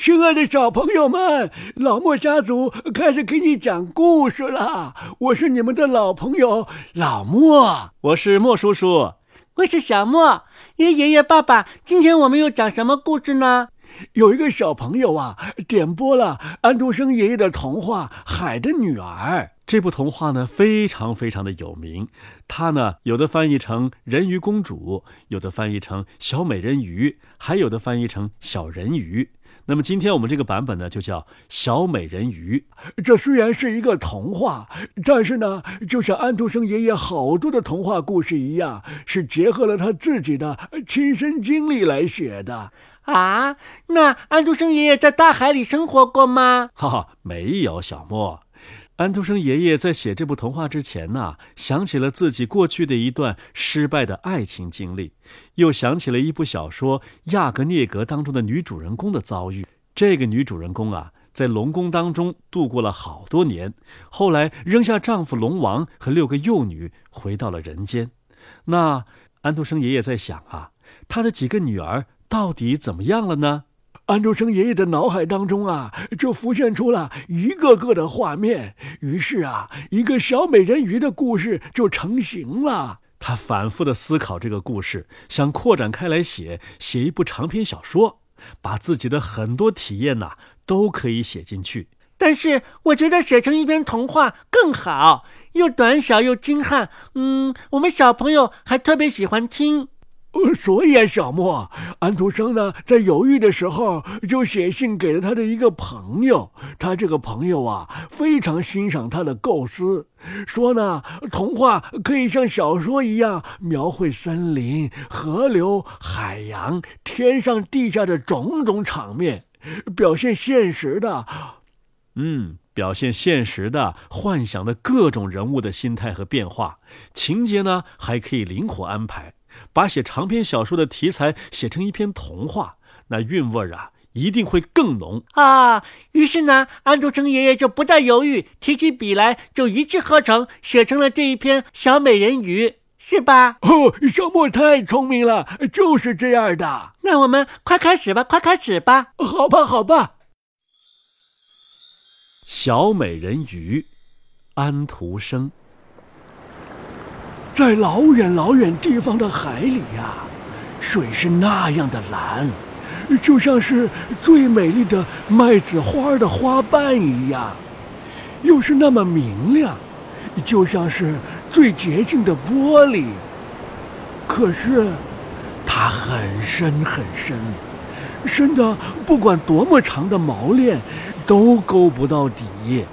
亲爱的小朋友们，老莫家族开始给你讲故事啦。我是你们的老朋友老莫，我是莫叔叔，我是小莫。爷爷爷爸爸，今天我们又讲什么故事呢？有一个小朋友啊，点播了安徒生爷爷的童话《海的女儿》。这部童话呢，非常非常的有名。它呢，有的翻译成“人鱼公主”，有的翻译成“小美人鱼”，还有的翻译成“小人鱼”。那么今天我们这个版本呢，就叫《小美人鱼》。这虽然是一个童话，但是呢，就像安徒生爷爷好多的童话故事一样，是结合了他自己的亲身经历来写的。啊，那安徒生爷爷在大海里生活过吗？哈哈，没有，小莫。安徒生爷爷在写这部童话之前呢，想起了自己过去的一段失败的爱情经历，又想起了一部小说《亚格涅格》当中的女主人公的遭遇。这个女主人公啊，在龙宫当中度过了好多年，后来扔下丈夫龙王和六个幼女，回到了人间。那安徒生爷爷在想啊，他的几个女儿到底怎么样了呢？安徒生爷爷的脑海当中啊，就浮现出了一个个的画面，于是啊，一个小美人鱼的故事就成型了。他反复的思考这个故事，想扩展开来写，写一部长篇小说，把自己的很多体验呐都可以写进去。但是我觉得写成一篇童话更好，又短小又精悍。嗯，我们小朋友还特别喜欢听。呃，所以啊，小莫，安徒生呢，在犹豫的时候，就写信给了他的一个朋友。他这个朋友啊，非常欣赏他的构思，说呢，童话可以像小说一样描绘森林、河流、海洋、天上地下的种种场面，表现现实的，嗯，表现现实的幻想的各种人物的心态和变化，情节呢，还可以灵活安排。把写长篇小说的题材写成一篇童话，那韵味儿啊，一定会更浓啊！于是呢，安徒生爷爷就不再犹豫，提起笔来就一气呵成，写成了这一篇《小美人鱼》，是吧？哦，小莫太聪明了，就是这样的。那我们快开始吧，快开始吧。好吧，好吧。小美人鱼，安徒生。在老远老远地方的海里呀，水是那样的蓝，就像是最美丽的麦子花的花瓣一样；又是那么明亮，就像是最洁净的玻璃。可是，它很深很深，深的不管多么长的锚链，都勾不到底。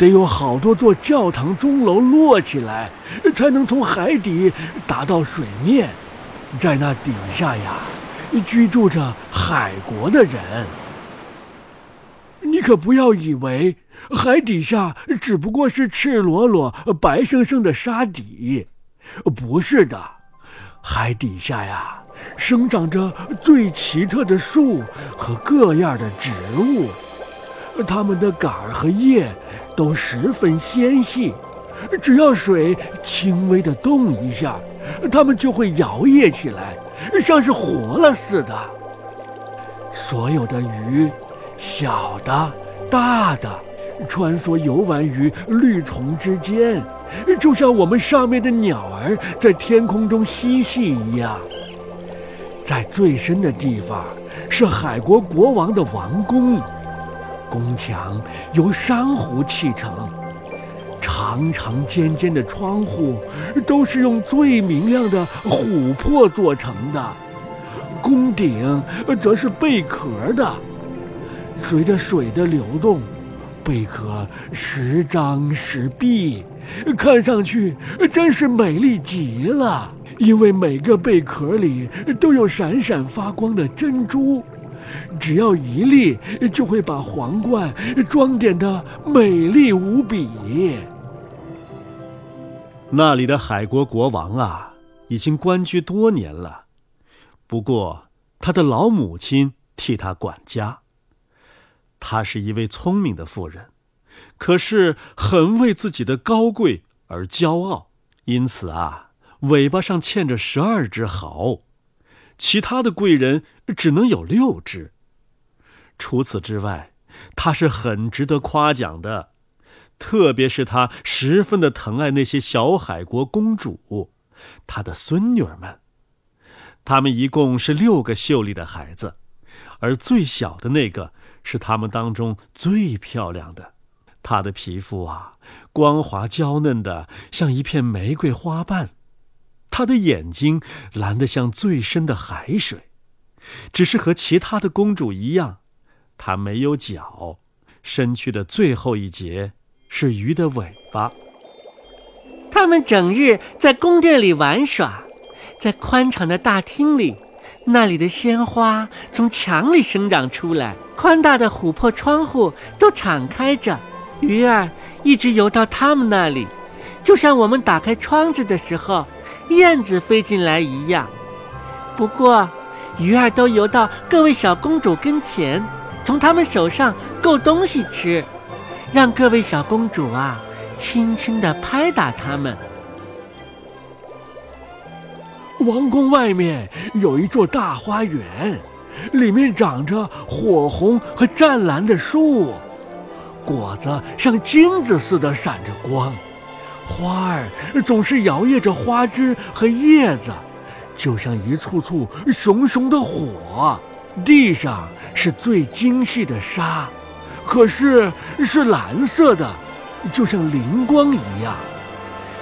得有好多座教堂钟楼摞起来，才能从海底打到水面。在那底下呀，居住着海国的人。你可不要以为海底下只不过是赤裸裸、白生生的沙底，不是的，海底下呀，生长着最奇特的树和各样的植物，它们的杆儿和叶。都十分纤细，只要水轻微的动一下，它们就会摇曳起来，像是活了似的。所有的鱼，小的、大的，穿梭游玩于绿丛之间，就像我们上面的鸟儿在天空中嬉戏一样。在最深的地方，是海国国王的王宫。宫墙由珊瑚砌成，长长尖尖的窗户都是用最明亮的琥珀做成的，宫顶则是贝壳的。随着水的流动，贝壳时张时闭，看上去真是美丽极了。因为每个贝壳里都有闪闪发光的珍珠。只要一粒，就会把皇冠装点的美丽无比。那里的海国国王啊，已经官居多年了，不过他的老母亲替他管家。她是一位聪明的妇人，可是很为自己的高贵而骄傲，因此啊，尾巴上嵌着十二只毫。其他的贵人只能有六只。除此之外，他是很值得夸奖的，特别是他十分的疼爱那些小海国公主，他的孙女儿们。他们一共是六个秀丽的孩子，而最小的那个是他们当中最漂亮的。她的皮肤啊，光滑娇嫩的像一片玫瑰花瓣，她的眼睛蓝得像最深的海水。只是和其他的公主一样，她没有脚，身躯的最后一节是鱼的尾巴。他们整日在宫殿里玩耍。在宽敞的大厅里，那里的鲜花从墙里生长出来，宽大的琥珀窗户都敞开着，鱼儿一直游到他们那里，就像我们打开窗子的时候，燕子飞进来一样。不过，鱼儿都游到各位小公主跟前，从他们手上够东西吃，让各位小公主啊，轻轻地拍打它们。王宫外面有一座大花园，里面长着火红和湛蓝的树，果子像金子似的闪着光，花儿总是摇曳着花枝和叶子，就像一簇簇熊熊的火。地上是最精细的沙，可是是蓝色的，就像灵光一样。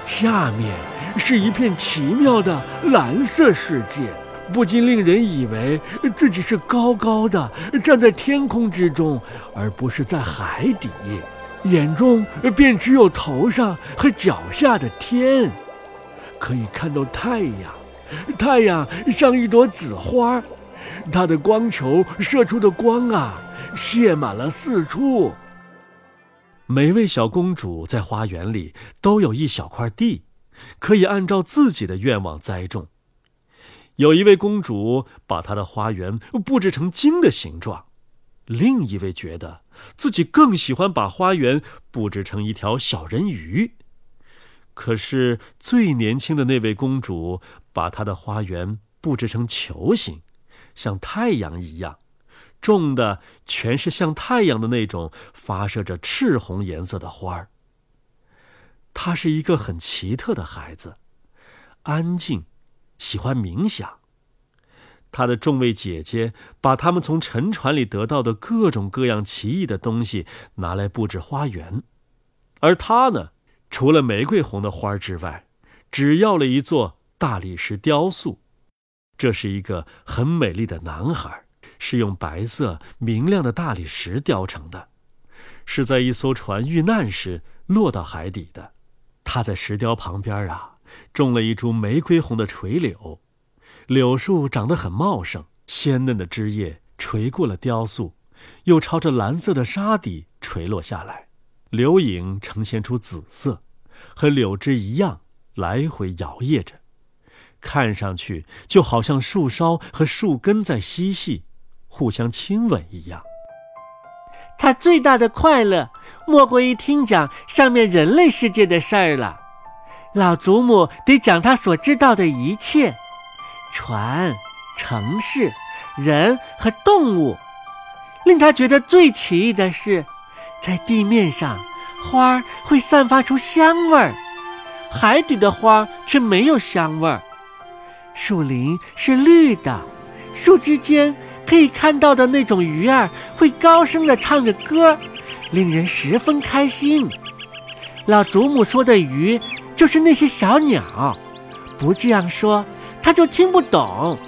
下面。是一片奇妙的蓝色世界，不禁令人以为自己是高高的站在天空之中，而不是在海底，眼中便只有头上和脚下的天。可以看到太阳，太阳像一朵紫花，它的光球射出的光啊，泻满了四处。每位小公主在花园里都有一小块地。可以按照自己的愿望栽种。有一位公主把她的花园布置成鲸的形状，另一位觉得自己更喜欢把花园布置成一条小人鱼。可是最年轻的那位公主把她的花园布置成球形，像太阳一样，种的全是像太阳的那种发射着赤红颜色的花儿。他是一个很奇特的孩子，安静，喜欢冥想。他的众位姐姐把他们从沉船里得到的各种各样奇异的东西拿来布置花园，而他呢，除了玫瑰红的花之外，只要了一座大理石雕塑。这是一个很美丽的男孩，是用白色明亮的大理石雕成的，是在一艘船遇难时落到海底的。他在石雕旁边啊，种了一株玫瑰红的垂柳，柳树长得很茂盛，鲜嫩的枝叶垂过了雕塑，又朝着蓝色的沙底垂落下来，柳影呈现出紫色，和柳枝一样来回摇曳着，看上去就好像树梢和树根在嬉戏，互相亲吻一样。他最大的快乐，莫过于听讲上面人类世界的事儿了。老祖母得讲他所知道的一切：船、城市、人和动物。令他觉得最奇异的是，在地面上，花儿会散发出香味儿，海底的花却没有香味儿。树林是绿的，树枝间。可以看到的那种鱼儿会高声地唱着歌，令人十分开心。老祖母说的鱼就是那些小鸟，不这样说他就听不懂，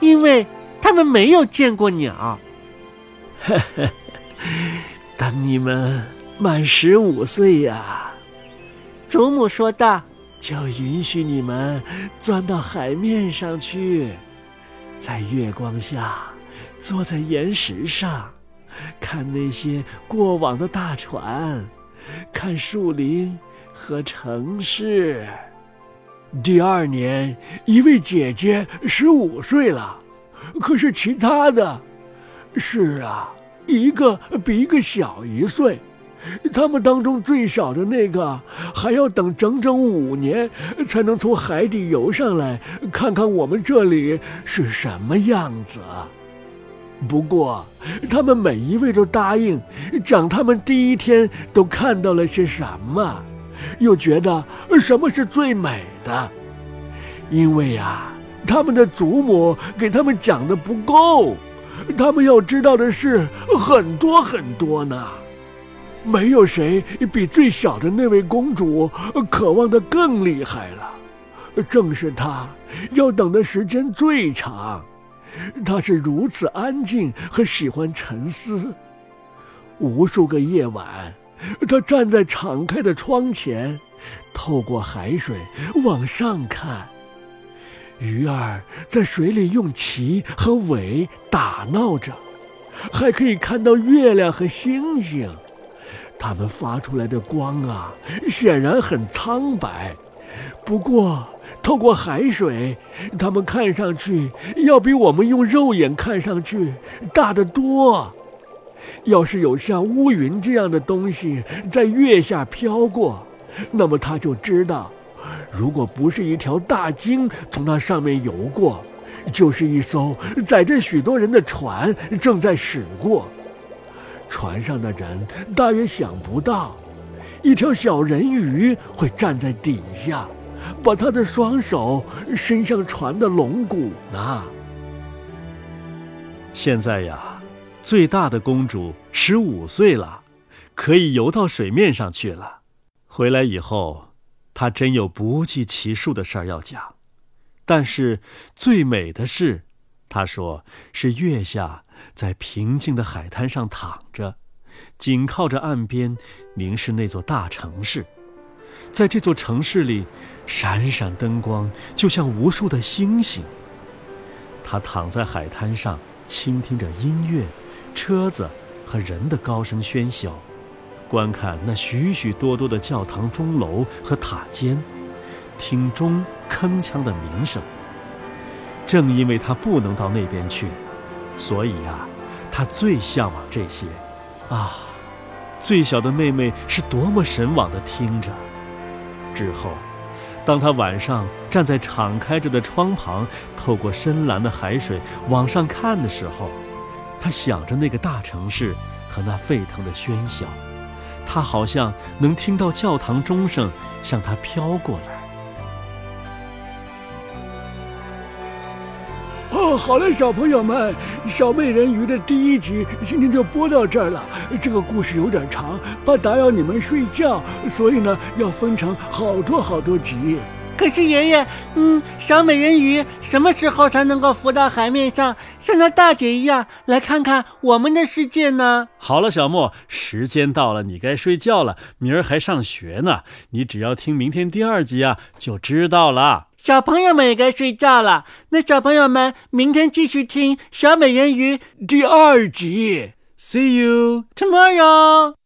因为他们没有见过鸟。呵呵，等你们满十五岁呀，祖母说道，就允许你们钻到海面上去，在月光下。坐在岩石上，看那些过往的大船，看树林和城市。第二年，一位姐姐十五岁了，可是其他的，是啊，一个比一个小一岁。他们当中最小的那个，还要等整整五年才能从海底游上来，看看我们这里是什么样子。不过，他们每一位都答应讲他们第一天都看到了些什么，又觉得什么是最美的。因为呀，他们的祖母给他们讲的不够，他们要知道的事很多很多呢。没有谁比最小的那位公主渴望的更厉害了，正是她要等的时间最长。她是如此安静和喜欢沉思。无数个夜晚，他站在敞开的窗前，透过海水往上看。鱼儿在水里用鳍和尾打闹着，还可以看到月亮和星星。它们发出来的光啊，显然很苍白，不过。透过海水，它们看上去要比我们用肉眼看上去大得多。要是有像乌云这样的东西在月下飘过，那么他就知道，如果不是一条大鲸从那上面游过，就是一艘载着许多人的船正在驶过。船上的人大约想不到，一条小人鱼会站在底下。把他的双手伸向船的龙骨呢。现在呀，最大的公主十五岁了，可以游到水面上去了。回来以后，她真有不计其数的事儿要讲。但是最美的事，她说是月下在平静的海滩上躺着，紧靠着岸边，凝视那座大城市。在这座城市里，闪闪灯光就像无数的星星。他躺在海滩上，倾听着音乐、车子和人的高声喧嚣，观看那许许多多的教堂钟楼和塔尖，听钟铿锵的鸣声。正因为他不能到那边去，所以呀，他最向往这些。啊，最小的妹妹是多么神往地听着。之后，当他晚上站在敞开着的窗旁，透过深蓝的海水往上看的时候，他想着那个大城市和那沸腾的喧嚣，他好像能听到教堂钟声向他飘过来。哦，好了，小朋友们，《小美人鱼》的第一集今天就播到这儿了。这个故事有点长，怕打扰你们睡觉，所以呢，要分成好多好多集。可是爷爷，嗯，小美人鱼什么时候才能够浮到海面上，像她大姐一样来看看我们的世界呢？好了，小莫，时间到了，你该睡觉了。明儿还上学呢，你只要听明天第二集啊，就知道了。小朋友们也该睡觉了。那小朋友们，明天继续听《小美人鱼》第二集。See you tomorrow.